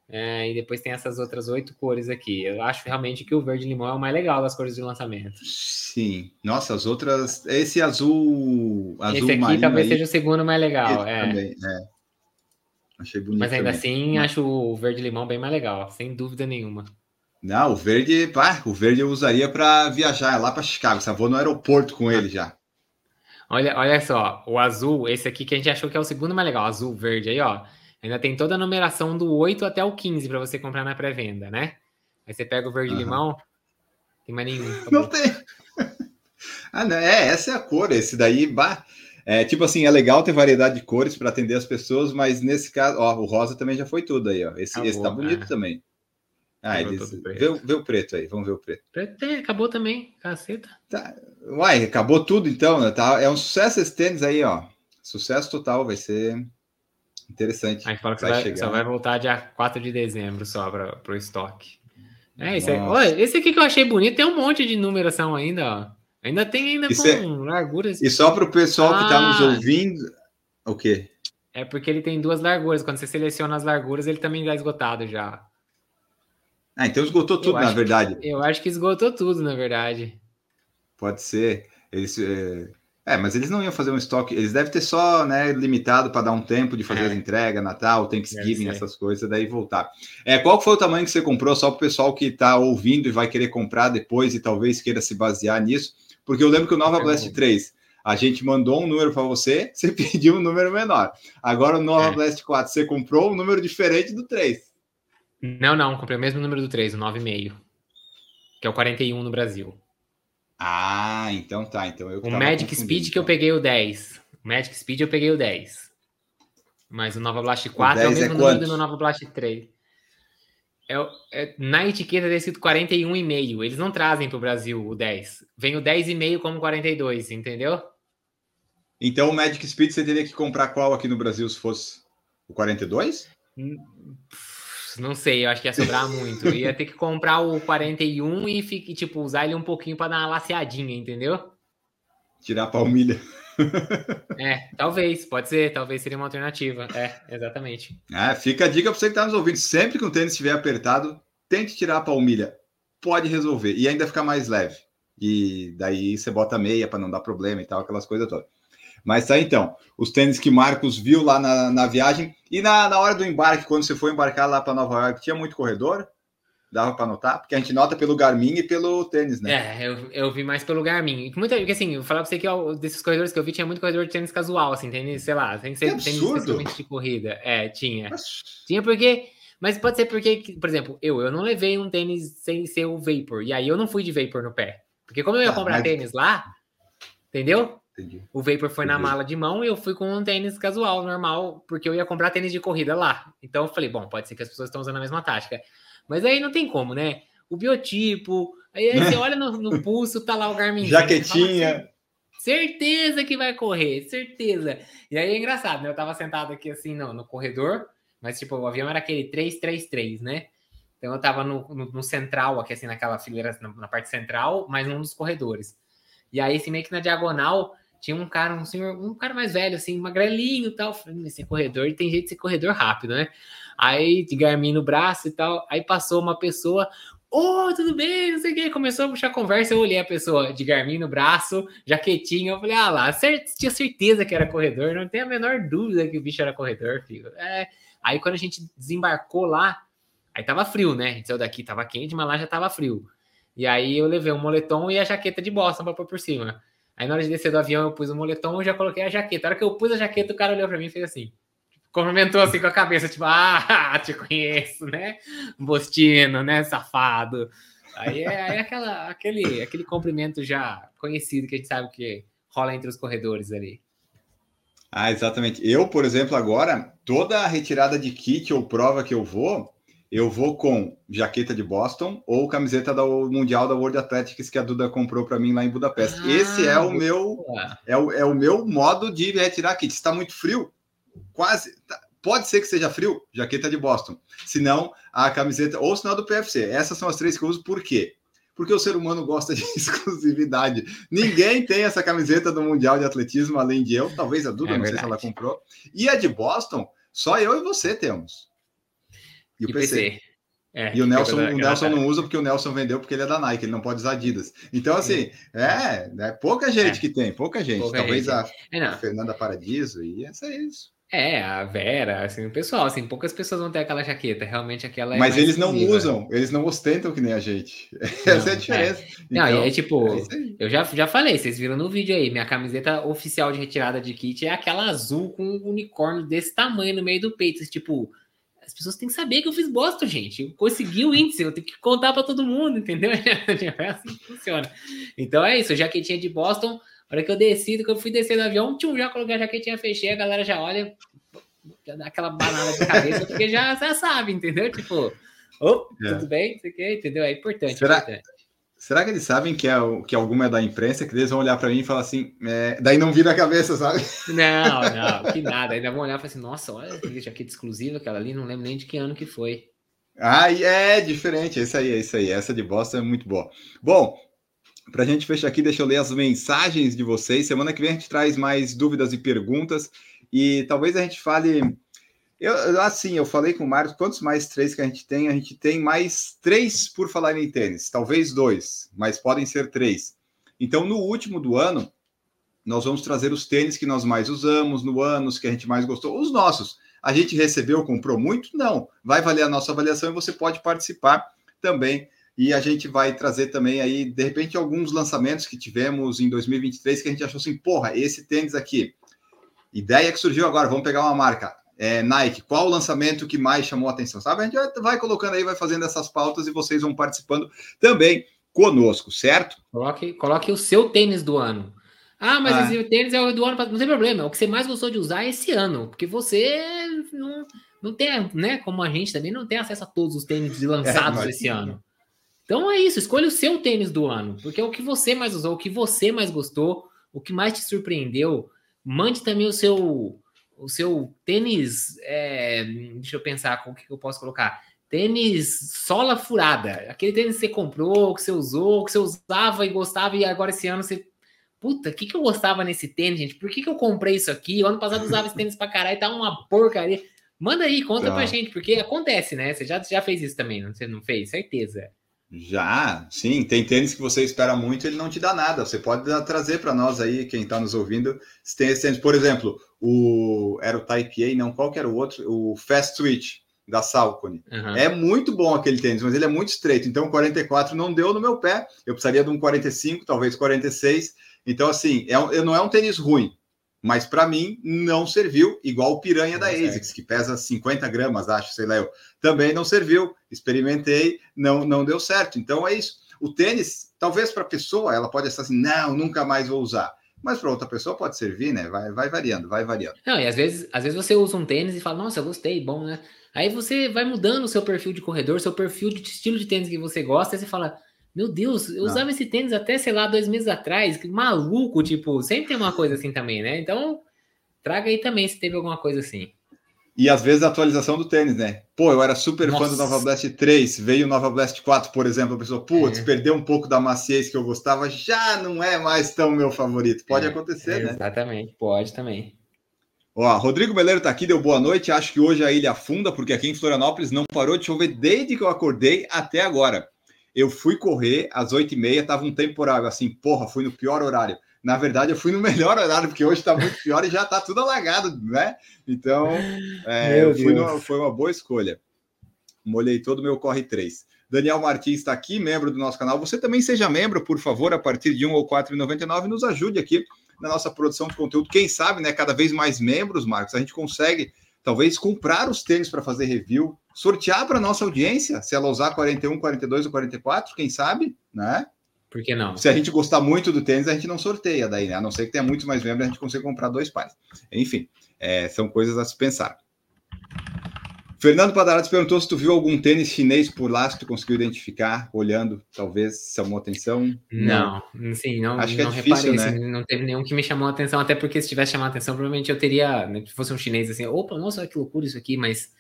[SPEAKER 4] é, e depois tem essas outras oito cores aqui. Eu acho realmente que o verde limão é o mais legal das cores de lançamento.
[SPEAKER 3] sim. Nossa, as outras. Esse azul. Azul
[SPEAKER 4] Esse aqui
[SPEAKER 3] marinho
[SPEAKER 4] talvez
[SPEAKER 3] aí,
[SPEAKER 4] seja o segundo mais legal. é.
[SPEAKER 3] também, é. Achei bonito.
[SPEAKER 4] Mas ainda
[SPEAKER 3] também.
[SPEAKER 4] assim, acho o verde limão bem mais legal, sem dúvida nenhuma.
[SPEAKER 3] Não, o verde, pá, o verde eu usaria para viajar lá para Chicago. Só vou no aeroporto com ele já.
[SPEAKER 4] Olha, olha só, o azul, esse aqui que a gente achou que é o segundo mais legal, azul, verde aí, ó. Ainda tem toda a numeração do 8 até o 15 para você comprar na pré-venda, né? Aí você pega o verde
[SPEAKER 3] Aham.
[SPEAKER 4] limão, tem mais nenhum.
[SPEAKER 3] Não
[SPEAKER 4] acabou.
[SPEAKER 3] tem. ah, não, é, essa é a cor. Esse daí, bah, é tipo assim, é legal ter variedade de cores para atender as pessoas, mas nesse caso, ó, o rosa também já foi tudo aí, ó. Esse,
[SPEAKER 4] Acabou,
[SPEAKER 3] esse tá bonito
[SPEAKER 4] é.
[SPEAKER 3] também. Ah,
[SPEAKER 4] preto.
[SPEAKER 3] vê, o- vê o preto aí, vamos ver o preto.
[SPEAKER 4] Preto, é, acabou também, caceta.
[SPEAKER 3] Uai, acabou tudo então, né? Tá, é um sucesso esse tênis aí, ó. Sucesso total, vai ser interessante.
[SPEAKER 4] Aí fala que
[SPEAKER 3] Vai
[SPEAKER 4] vai,
[SPEAKER 3] chegar.
[SPEAKER 4] só vai voltar dia 4 de dezembro só para o estoque. É, esse, aí, olha, esse aqui que eu achei bonito tem um monte de numeração ainda, ó. Ainda tem ainda
[SPEAKER 3] Isso
[SPEAKER 4] com
[SPEAKER 3] é-
[SPEAKER 4] larguras.
[SPEAKER 3] E só para o pessoal que está nos
[SPEAKER 4] Ah.
[SPEAKER 3] ouvindo, o quê?
[SPEAKER 4] É porque ele tem duas larguras. Quando você seleciona as larguras, ele também está esgotado já.
[SPEAKER 3] Ah, então esgotou tudo,
[SPEAKER 4] Eu
[SPEAKER 3] na verdade.
[SPEAKER 4] Eu acho que esgotou tudo, na verdade.
[SPEAKER 3] Pode ser. Eles, é... é, mas eles não iam fazer um estoque. Eles devem ter só né, limitado para dar um tempo de fazer
[SPEAKER 4] É.
[SPEAKER 3] as entregas, Natal, Thanksgiving,
[SPEAKER 4] Deve ser.
[SPEAKER 3] essas coisas, daí voltar. É, qual que foi o tamanho que você comprou? Só para o pessoal que está ouvindo e vai querer comprar depois e talvez queira se basear nisso. Porque eu lembro que o Nova
[SPEAKER 4] Eu
[SPEAKER 3] Blast
[SPEAKER 4] vou.
[SPEAKER 3] 3, a gente mandou um número para você, você pediu um número menor. Agora o Nova
[SPEAKER 4] É.
[SPEAKER 3] Blast 4, você comprou um número diferente do 3.
[SPEAKER 4] Não, não. Comprei o mesmo número do 3, o 9,5. Que é o 41 no Brasil.
[SPEAKER 3] Ah, então tá. Então eu
[SPEAKER 4] O Magic Speed que eu
[SPEAKER 3] então.
[SPEAKER 4] peguei o 10. O Magic Speed eu peguei o 10. Mas o Nova Blast 4 é o
[SPEAKER 3] 10 é
[SPEAKER 4] mesmo número
[SPEAKER 3] quanto?
[SPEAKER 4] do Nova Blast 3. É, é- na etiqueta tem escrito 41,5. Eles não trazem para o Brasil o 10. Vem o 10,5 como 42, entendeu?
[SPEAKER 3] Então o Magic Speed você teria que comprar qual aqui no Brasil se fosse o 42?
[SPEAKER 4] Pff, Não sei, eu acho que ia sobrar muito. Ia ter que comprar o 41 e, fique, tipo, usar ele um pouquinho para dar uma laceadinha, entendeu?
[SPEAKER 3] Tirar a palmilha.
[SPEAKER 4] É, talvez, pode ser, talvez seria uma alternativa. É, exatamente.
[SPEAKER 3] Ah, fica a dica para você que está nos ouvindo. Sempre que o tênis estiver apertado, tente tirar a palmilha. Pode resolver. E ainda ficar mais leve. E daí você bota meia para não dar problema e tal, aquelas coisas todas. Mas tá então. Os tênis que Marcos viu lá na, na viagem. E na, na hora do embarque, quando você foi embarcar lá para Nova York, tinha muito corredor? Dava para notar? Porque a gente nota pelo Garmin e pelo tênis, né?
[SPEAKER 4] É, eu, eu vi mais pelo Garmin. Muita, porque assim, eu falar pra você que desses corredores que eu vi, tinha muito corredor de tênis casual, assim, tênis, sei lá, sem ser
[SPEAKER 3] Que
[SPEAKER 4] tênis
[SPEAKER 3] absurdo!
[SPEAKER 4] especialmente de corrida. É, tinha.
[SPEAKER 3] Mas-
[SPEAKER 4] Tinha porque. Mas pode ser porque, por exemplo, eu, eu não levei um tênis sem ser o Vapor. E aí eu não fui de Vapor no pé. Porque como eu ia
[SPEAKER 3] Tá,
[SPEAKER 4] comprar
[SPEAKER 3] mas-
[SPEAKER 4] tênis lá, entendeu?
[SPEAKER 3] Entendi.
[SPEAKER 4] O Vapor foi na
[SPEAKER 3] Entendi.
[SPEAKER 4] mala de mão e eu fui com um tênis casual, normal, porque eu ia comprar tênis de corrida lá. Então eu falei, bom, pode ser que as pessoas estão usando a mesma tática. Mas aí não tem como, né? O biotipo, aí, aí você olha no, no pulso, tá lá o Garmin.
[SPEAKER 3] Jaquetinha.
[SPEAKER 4] Certeza que vai correr, certeza. E aí é engraçado, né? Eu tava sentado aqui assim no, no corredor, mas tipo, o avião era aquele 333, né? Então eu tava no, no, no central, aqui assim, naquela fileira, na, na parte central, mas num dos corredores. E aí, assim, meio que na diagonal, tinha um cara, um senhor, um cara mais velho, assim, magrelinho e tal. Falei, Esse corredor tem jeito de ser corredor rápido, né? Aí, de Garmin no braço e tal. Aí passou uma pessoa, Ô, tudo bem, não sei o que. Começou a puxar conversa, eu olhei a pessoa de Garmin no braço, jaquetinha, eu falei, ah lá, tinha certeza que era corredor, não tem a menor dúvida que o bicho era corredor, filho. É. Aí quando a gente desembarcou lá, aí tava frio, né? A gente saiu daqui, tava quente, mas lá já tava frio. E aí eu levei um moletom e a jaqueta de Boston pra pôr por cima. Aí na hora de descer do avião eu pus o moletom e já coloquei a jaqueta. A hora que eu pus a jaqueta, o cara olhou pra mim e fez assim. Cumprimentou assim com a cabeça, tipo, ah, te conheço, né? Bostino, né, safado. Aí é, aí é aquela, aquele, aquele cumprimento já conhecido que a gente sabe que rola entre os corredores ali.
[SPEAKER 3] Ah, exatamente. Eu, por exemplo, agora, toda a retirada de kit ou prova que eu vou, eu vou com jaqueta de Boston ou camiseta do Mundial da World Athletics que a Duda comprou para mim lá em Budapeste. Ah, Esse é o meu é o, é o meu modo de retirar kit. Está muito frio, quase tá, pode ser que seja frio, jaqueta de Boston. Se não, a camiseta ou sinal do PFC. Essas são as três que eu uso. Por quê? Porque o ser humano gosta de exclusividade. Ninguém tem essa camiseta do Mundial de Atletismo além de eu. Talvez a Duda, é não verdade. sei se ela comprou. E a de Boston, só eu e você temos. E o PC. PC. É, e o Nelson, o Nelson não usa porque o Nelson vendeu porque ele é da Nike, ele não pode usar Adidas. Então, assim, é, é pouca gente é. que tem, pouca gente. Pouca Talvez gente. a, é, a Fernanda Paradiso e essa é isso.
[SPEAKER 4] É, a Vera, assim, o pessoal, assim, poucas pessoas vão ter aquela jaqueta, realmente aquela é
[SPEAKER 3] Mas eles não usam, eles não ostentam que nem a gente. Não, Essa é a diferença. É.
[SPEAKER 4] Não, então, e aí, tipo, é eu já, já falei, vocês viram no vídeo aí, minha camiseta oficial de retirada de kit é aquela azul com um unicórnio desse tamanho no meio do peito, tipo, as pessoas têm que saber que eu fiz bosta, gente. Eu consegui o índice, eu tenho que contar para todo mundo, entendeu? É assim que funciona. Então é isso, jaquetinha de Boston. A hora que eu desci, que eu fui descer do avião, tchum, já coloquei a jaquetinha, fechei, a galera já olha, já dá aquela banana de cabeça, porque já, já sabe, entendeu? Tipo, oh, é. tudo bem, isso aqui, entendeu? É importante.
[SPEAKER 3] Será,
[SPEAKER 4] importante.
[SPEAKER 3] será que eles sabem que, é, que alguma é da imprensa, que eles vão olhar para mim e falar assim, é, daí não vira a cabeça, sabe?
[SPEAKER 4] Não, não, que nada. Ainda vão olhar e falar assim, nossa, olha que jaqueta exclusiva, aquela ali, não lembro nem de que ano que foi.
[SPEAKER 3] Ah, é diferente, é isso aí, é isso aí. Essa de Boston é muito boa. Bom, para a gente fechar aqui, deixa eu ler as mensagens de vocês. Semana que vem a gente traz mais dúvidas e perguntas. E talvez a gente fale. Eu, assim, eu falei com o Marcos, quantos mais três que a gente tem? A gente tem mais três por falar em tênis, talvez dois, mas podem ser três. Então, no último do ano, nós vamos trazer os tênis que nós mais usamos no ano, os que a gente mais gostou, os nossos. A gente recebeu, comprou muito? Não. Vai valer a nossa avaliação e você pode participar também. E a gente vai trazer também aí, de repente, alguns lançamentos que tivemos em 2023 que a gente achou assim, porra, esse tênis aqui Ideia que surgiu agora, vamos pegar uma marca. É, Nike, qual o lançamento que mais chamou a atenção? Sabe? A gente vai colocando aí, vai fazendo essas pautas e vocês vão participando também conosco, certo?
[SPEAKER 4] Coloque, coloque o seu tênis do ano. Ah, mas ah. esse tênis é o do ano, não tem problema. O que você mais gostou de usar é esse ano, porque você não, não tem, né? Como a gente também não tem acesso a todos os tênis lançados é, esse ano. Então é isso, escolha o seu tênis do ano, porque é o que você mais usou, o que você mais gostou, o que mais te surpreendeu. Mande também o seu o seu tênis. É, deixa eu pensar com o que eu posso colocar. Tênis sola furada. Aquele tênis que você comprou, que você usou, que você usava e gostava, e agora esse ano você. Puta, o que, que eu gostava nesse tênis, gente? Por que, que eu comprei isso aqui? O ano passado eu usava esse tênis pra caralho e tá uma porcaria. Manda aí, conta tá. pra gente, porque acontece, né? Você já, já fez isso também, não? Você não fez? Certeza.
[SPEAKER 3] Já, sim, tem tênis que você espera muito, ele não te dá nada. Você pode trazer para nós aí, quem está nos ouvindo, se tem esse tênis, por exemplo, o era o Type A, não, qual que era o outro? O Fast Switch da Salcone. Uhum. É muito bom aquele tênis, mas ele é muito estreito. Então, 44 não deu no meu pé. Eu precisaria de um 45, talvez 46. Então, assim, é, não é um tênis ruim, mas para mim não serviu, igual o piranha da ASICS, que pesa 50 gramas, acho, sei lá eu. Também não serviu, experimentei, não, não deu certo. Então é isso. O tênis, talvez para a pessoa, ela pode estar assim, não, nunca mais vou usar. Mas para outra pessoa pode servir, né? Vai, vai variando, vai variando.
[SPEAKER 4] Não, e às vezes, às vezes você usa um tênis e fala, nossa, eu gostei, bom, né? Aí você vai mudando o seu perfil de corredor, seu perfil de estilo de tênis que você gosta, e você fala, meu Deus, eu não. usava esse tênis até, sei lá, dois meses atrás. Que maluco, tipo, sempre tem uma coisa assim também, né? Então, traga aí também se teve alguma coisa assim.
[SPEAKER 3] E às vezes a atualização do tênis, né? Pô, eu era super Nossa. fã do Nova Blast 3, veio o Nova Blast 4, por exemplo, a pessoa, putz, é. perdeu um pouco da maciez que eu gostava, já não é mais tão meu favorito. Pode é, acontecer, é,
[SPEAKER 4] né? Exatamente, pode também.
[SPEAKER 3] Ó, Rodrigo Meleiro tá aqui, deu boa noite. Acho que hoje a ilha afunda, porque aqui em Florianópolis não parou de chover desde que eu acordei até agora. Eu fui correr às oito e meia, tava um temporal, assim, porra, fui no pior horário. Na verdade, eu fui no melhor horário, porque hoje está muito pior e já está tudo alagado, né? Então, é, eu fui numa, foi uma boa escolha. Molhei todo o meu Corre 3. Daniel Martins está aqui, membro do nosso canal. Você também seja membro, por favor, a partir de um ou R$ 4,99. Nos ajude aqui na nossa produção de conteúdo. Quem sabe, né? Cada vez mais membros, Marcos, a gente consegue talvez comprar os tênis para fazer review, sortear para nossa audiência, se ela usar 41, 42 ou 44, quem sabe, né?
[SPEAKER 4] Por que não?
[SPEAKER 3] Se a gente gostar muito do tênis, a gente não sorteia daí, né? A não ser que tenha muitos mais membros, a gente consiga comprar dois pares. Enfim, é, são coisas a se pensar. Fernando Padarates perguntou se tu viu algum tênis chinês por lá, se tu conseguiu identificar, olhando, talvez, chamou atenção.
[SPEAKER 4] Não, não. sim, não, Acho que é não é difícil, reparei, né? Assim, não teve nenhum que me chamou a atenção, até porque se tivesse chamado atenção, provavelmente eu teria, né, se fosse um chinês assim, opa, nossa, que loucura isso aqui, mas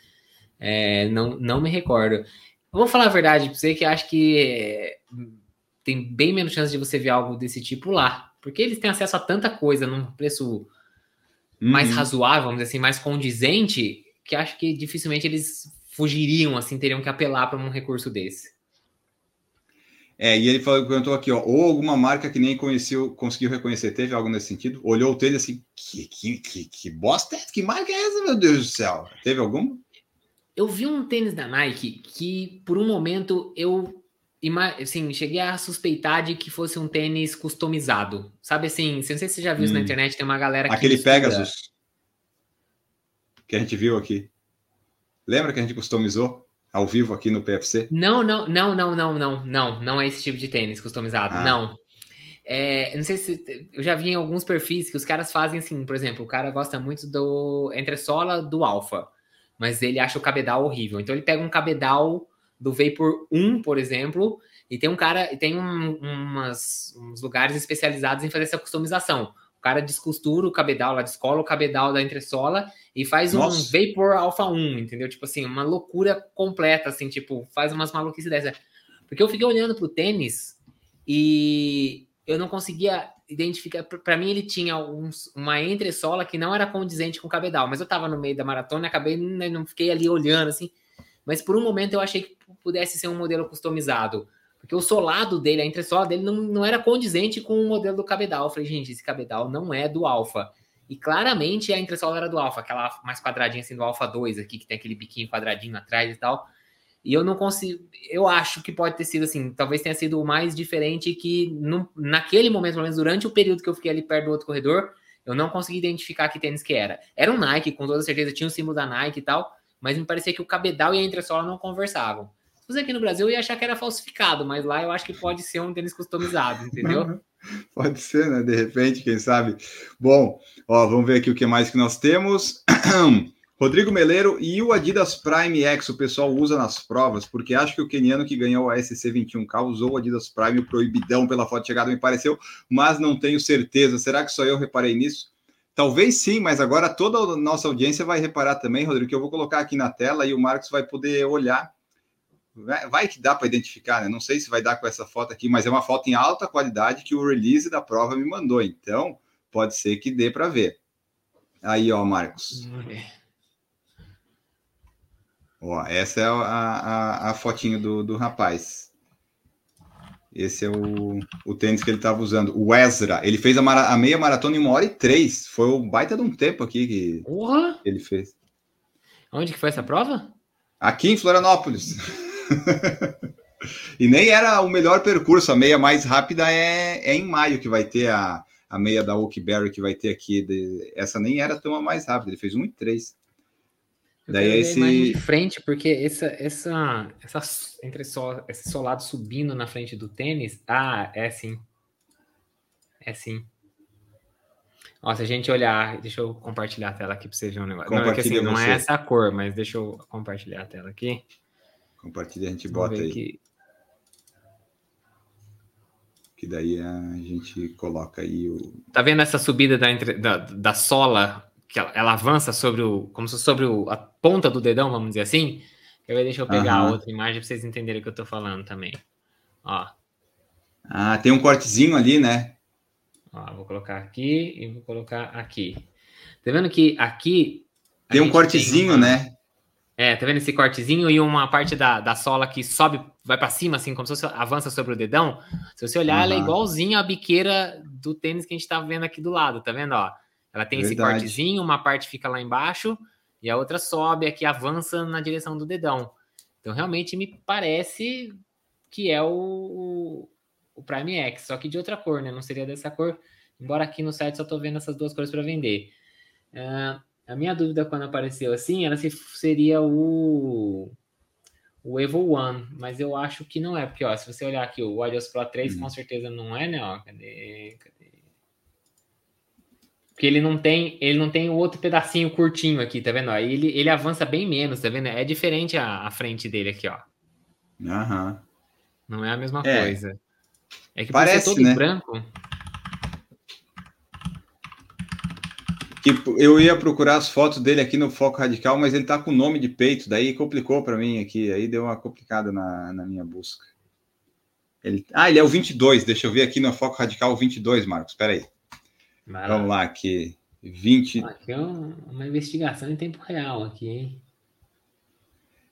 [SPEAKER 4] é, não, não me recordo. Eu vou falar a verdade para você que acho que é, tem bem menos chance de você ver algo desse tipo lá, porque eles têm acesso a tanta coisa num preço mais uhum. razoável, vamos dizer assim, mais condizente, que acho que dificilmente eles fugiriam, assim, teriam que apelar para um recurso desse.
[SPEAKER 3] É, e ele falou, perguntou aqui, ó, ou alguma marca que nem conheceu, conseguiu reconhecer, teve algo nesse sentido? Olhou o tênis assim, que, que, que, que bosta é Que marca é essa, meu Deus do céu? Teve alguma?
[SPEAKER 4] Eu vi um tênis da Nike que, por um momento, eu assim, cheguei a suspeitar de que fosse um tênis customizado. Sabe assim, não sei se você já viu hum. isso na hum. internet, tem uma galera
[SPEAKER 3] que. Aquele Pegasus que a gente viu aqui. Lembra que a gente customizou ao vivo aqui no PFC?
[SPEAKER 4] Não, não, não, não, não, não, não, não é esse tipo de tênis customizado, ah. não. É, não sei se eu já vi em alguns perfis que os caras fazem assim, por exemplo, o cara gosta muito do entressola do Alpha, mas ele acha o cabedal horrível. Então ele pega um cabedal do Vapor 1, por exemplo, e tem um cara, tem um, umas, uns lugares especializados em fazer essa customização. O cara descostura o cabedal, lá descola o cabedal da entressola e faz Nossa. um Vapor Alpha 1, entendeu? Tipo assim, uma loucura completa, assim, tipo, faz umas maluquices dessa. Porque eu fiquei olhando pro tênis e eu não conseguia identificar. Para mim, ele tinha uns, uma entressola que não era condizente com o cabedal, mas eu tava no meio da maratona e acabei, né, não fiquei ali olhando assim. Mas por um momento eu achei que pudesse ser um modelo customizado. Porque o solado dele, a entressola dele, não, não era condizente com o modelo do cabedal. Eu falei, gente, esse cabedal não é do Alpha. E claramente a entressola era do Alpha, aquela mais quadradinha assim do Alpha 2 aqui, que tem aquele biquinho quadradinho atrás e tal. E eu não consigo. Eu acho que pode ter sido assim, talvez tenha sido o mais diferente que no, naquele momento, pelo menos durante o período que eu fiquei ali perto do outro corredor, eu não consegui identificar que tênis que era. Era um Nike, com toda certeza, tinha o símbolo da Nike e tal, mas me parecia que o cabedal e a entressola não conversavam fosse aqui no Brasil, eu ia achar que era falsificado, mas lá eu acho que pode ser um tênis customizado, entendeu?
[SPEAKER 3] pode ser, né? De repente, quem sabe. Bom, ó, vamos ver aqui o que mais que nós temos. Rodrigo Meleiro e o Adidas Prime X, o pessoal usa nas provas, porque acho que o keniano que ganhou a SC21K usou o Adidas Prime, o proibidão pela foto de chegada, me pareceu, mas não tenho certeza. Será que só eu reparei nisso? Talvez sim, mas agora toda a nossa audiência vai reparar também, Rodrigo, que eu vou colocar aqui na tela e o Marcos vai poder olhar vai que dá para identificar, né? Não sei se vai dar com essa foto aqui, mas é uma foto em alta qualidade que o release da prova me mandou. Então, pode ser que dê para ver. Aí, ó, Marcos. Ó, essa é a, a, a fotinho do, do rapaz. Esse é o, o tênis que ele estava usando. O Ezra. Ele fez a, mara, a, meia maratona em uma hora e três. Foi o baita de um tempo aqui que
[SPEAKER 4] Porra!
[SPEAKER 3] ele fez.
[SPEAKER 4] Onde que foi essa prova?
[SPEAKER 3] Aqui em Florianópolis. e nem era o melhor percurso. A meia mais rápida é, é em maio que vai ter a, a meia da Oakberry que vai ter aqui. De, essa nem era tão a mais rápida. Ele fez 1 e 3.
[SPEAKER 4] Daí esse de frente, porque essa essa essa entre só esse solado subindo na frente do tênis, ah, é sim. É sim. Ó, se a gente olhar, deixa eu compartilhar a tela aqui para você ver um negócio. Não, é que assim, não é essa cor, mas deixa eu compartilhar a tela aqui.
[SPEAKER 3] Compartilha, a gente bota aí. Que... que daí a gente coloca aí o.
[SPEAKER 4] Tá vendo essa subida da, da, da sola? Que ela, ela, avança sobre o. como se sobre o, a ponta do dedão, vamos dizer assim. Eu deixa eu pegar a outra imagem para vocês entenderem o que eu tô falando também. Ó.
[SPEAKER 3] Ah, tem um cortezinho ali, né?
[SPEAKER 4] Ó, vou colocar aqui e vou colocar aqui. Tá vendo que aqui.
[SPEAKER 3] Tem um cortezinho, tem né?
[SPEAKER 4] É, tá vendo esse cortezinho e uma parte da, da sola que sobe, vai para cima, assim, como se fosse, avança sobre o dedão. Se você olhar, uhum. ela é igualzinha a biqueira do tênis que a gente tá vendo aqui do lado, tá vendo? Ó, ela tem Verdade. esse cortezinho, uma parte fica lá embaixo e a outra sobe aqui, avança na direção do dedão. Então, realmente me parece que é o, o Prime X, só que de outra cor, né? Não seria dessa cor, embora aqui no site só tô vendo essas duas cores para vender. Uh, A minha dúvida quando apareceu assim era se seria o o Evo One, mas eu acho que não é, porque ó, se você olhar aqui o Adios Pro 3, hum. com certeza não é, né? Ó, cadê? Cadê? Porque ele não tem, ele não tem o outro pedacinho curtinho aqui, tá vendo? Aí ele, ele avança bem menos, tá vendo? É diferente a, a frente dele aqui, ó.
[SPEAKER 3] Aham.
[SPEAKER 4] Não é a mesma é. coisa. É que
[SPEAKER 3] Parece,
[SPEAKER 4] todo
[SPEAKER 3] né?
[SPEAKER 4] branco.
[SPEAKER 3] que eu ia procurar as fotos dele aqui no Foco Radical, mas ele tá com nome de peito, daí complicou para mim aqui, aí deu uma complicada na, na minha busca. Ele, ah, ele é o 22, deixa eu ver aqui no Foco Radical 22, Marcos, espera aí. Maravilha. Vamos lá, aqui, 20...
[SPEAKER 4] Aqui é uma investigação em tempo real aqui, hein?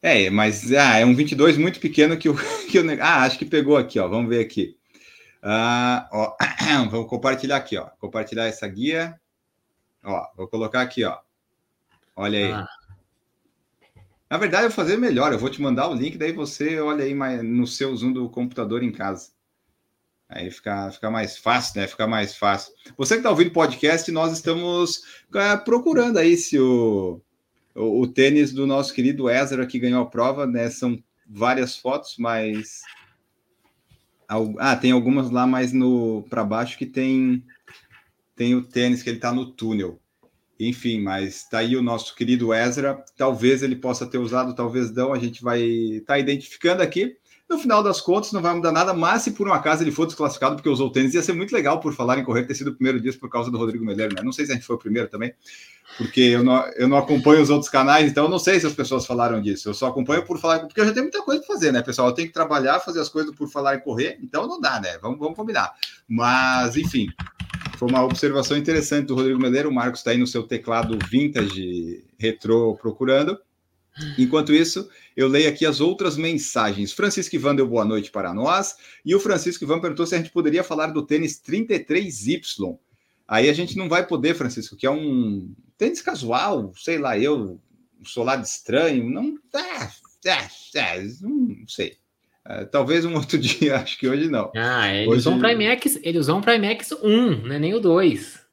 [SPEAKER 3] É, mas ah, é um 22 muito pequeno que o que eu, ah, acho que pegou aqui, ó. Vamos ver aqui. Ah, ó, vamos compartilhar aqui, ó. Compartilhar essa guia. Ó, vou colocar aqui, ó. Olha aí. Ah. Na verdade, eu vou fazer melhor. Eu vou te mandar o link, daí você olha aí no seu Zoom do computador em casa. Aí fica, fica mais fácil, né? Fica mais fácil. Você que está ouvindo podcast, nós estamos é, procurando aí se o, o, o, tênis do nosso querido Ezra que ganhou a prova, né? São várias fotos, mas. Ah, tem algumas lá mais no para baixo que tem tem o tênis que ele está no túnel. Enfim, mas tá aí o nosso querido Ezra. Talvez ele possa ter usado, talvez não. A gente vai estar tá identificando aqui. No final das contas, não vai mudar nada, mas se por um acaso ele for desclassificado porque usou tênis, ia ser muito legal por falar em correr ter sido o primeiro dia por causa do Rodrigo Meleiro, né? Não sei se a gente foi o primeiro também, porque eu não, eu não acompanho os outros canais, então eu não sei se as pessoas falaram disso. Eu só acompanho por falar, porque eu já tenho muita coisa para fazer, né, pessoal? Eu tenho que trabalhar, fazer as coisas por falar em correr, então não dá, né? Vamos, vamos combinar. Mas, enfim, foi uma observação interessante do Rodrigo Meleiro. O Marcos está aí no seu teclado vintage retrô procurando. Enquanto isso, eu leio aqui as outras mensagens. Francisco Ivan deu boa noite para nós. E o Francisco Ivan perguntou se a gente poderia falar do tênis 33Y. Aí a gente não vai poder, Francisco, que é um tênis casual, sei lá, eu, um solado estranho. Não, é, é, é, não sei. É, talvez um outro dia, acho que hoje não.
[SPEAKER 4] Ah, ele hoje... usou um Primex, ele usou um Primex 1, não é nem o 2.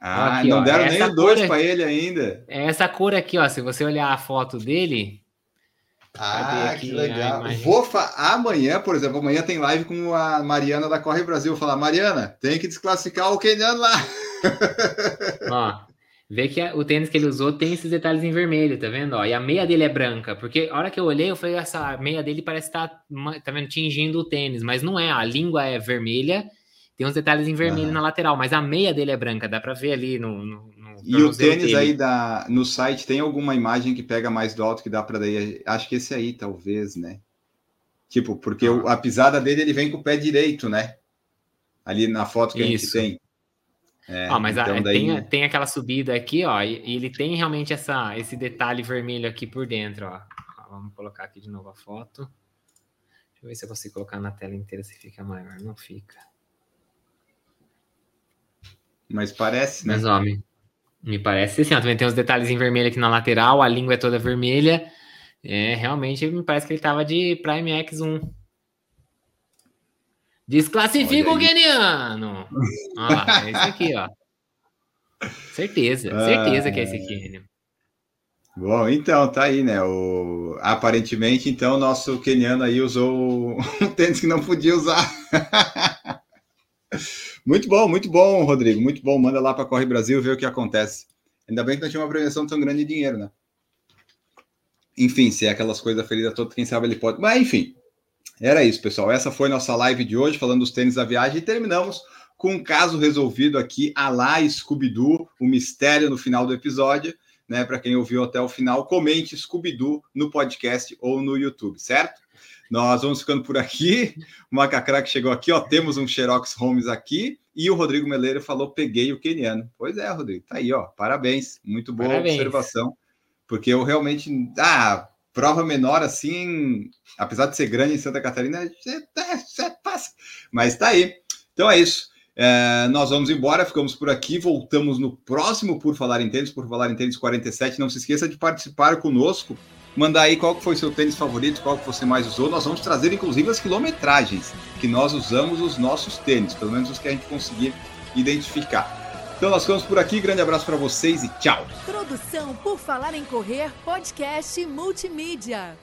[SPEAKER 3] Ah, aqui, não ó, deram nem o 2 para ele ainda.
[SPEAKER 4] É essa cor aqui, ó, se você olhar a foto dele.
[SPEAKER 3] Ah, que legal. Vou fa... Amanhã, por exemplo, amanhã tem live com a Mariana da Corre Brasil. Vou falar, Mariana, tem que desclassificar o Keniano lá.
[SPEAKER 4] Ó, Vê que o tênis que ele usou tem esses detalhes em vermelho, tá vendo? Ó, e a meia dele é branca, porque a hora que eu olhei, eu falei, essa meia dele parece estar, tá, tá vendo, tingindo o tênis, mas não é, a língua é vermelha, tem uns detalhes em vermelho na lateral, mas a meia dele é branca, dá para ver ali no, no, no
[SPEAKER 3] E o tênis dele. aí da, no site tem alguma imagem que pega mais do alto que dá para daí, acho que esse aí talvez, né? Tipo, porque ah. a pisada dele ele vem com o pé direito, né? Ali na foto que Isso. a gente tem.
[SPEAKER 4] É, ah, mas então a, daí... tem, tem aquela subida aqui, ó, e, e, ele tem realmente essa, esse detalhe vermelho aqui por dentro, ó. Vamos colocar aqui de novo a foto. Deixa eu ver se eu consigo colocar na tela inteira se fica maior. Não fica.
[SPEAKER 3] Mas parece, né?
[SPEAKER 4] Mas, ó, me, me parece assim, ó, também tem os detalhes em vermelho aqui na lateral, a língua é toda vermelha. É, realmente me parece que ele tava de Prime X1. Desclassifica o Keniano. Olha lá, é esse aqui, ó. Certeza, certeza ah, que é esse Keniano.
[SPEAKER 3] Bom, então, tá aí, né? O... Aparentemente, então, o nosso keniano aí usou um tênis que não podia usar. Muito bom, muito bom, Rodrigo. Muito bom. Manda lá para Corre Brasil ver o que acontece. Ainda bem que não tinha uma premiação tão grande de dinheiro, né? Enfim, se é aquelas coisas feridas todas, quem sabe ele pode. Mas, enfim, era isso, pessoal. Essa foi nossa live de hoje, falando dos tênis da viagem, e terminamos com um caso resolvido aqui, a lá Scooby-Doo, o mistério no final do episódio. Né, Para quem ouviu até o final, comente Scooby-Doo no podcast ou no YouTube, certo? Nós vamos ficando por aqui. O Macacrack chegou aqui, ó. Temos um Xerox Holmes aqui. E o Rodrigo Meleiro falou: peguei o keniano. Pois é, Rodrigo, tá aí, ó. Parabéns. Muito boa Parabéns. observação. Porque eu realmente. Ah, prova menor assim, apesar de ser grande em Santa Catarina, é, é, passa. Mas tá aí. Então é isso. É, nós vamos embora, ficamos por aqui, voltamos no próximo Por Falar em Tênis, Por Falar em Tênis 47. Não se esqueça de participar conosco, mandar aí qual foi seu tênis favorito, qual que você mais usou. Nós vamos trazer, inclusive, as quilometragens que nós usamos os nossos tênis, pelo menos os que a gente conseguir identificar. Então nós ficamos por aqui. Grande abraço para vocês e tchau.
[SPEAKER 5] Produção por Falar em Correr, podcast multimídia.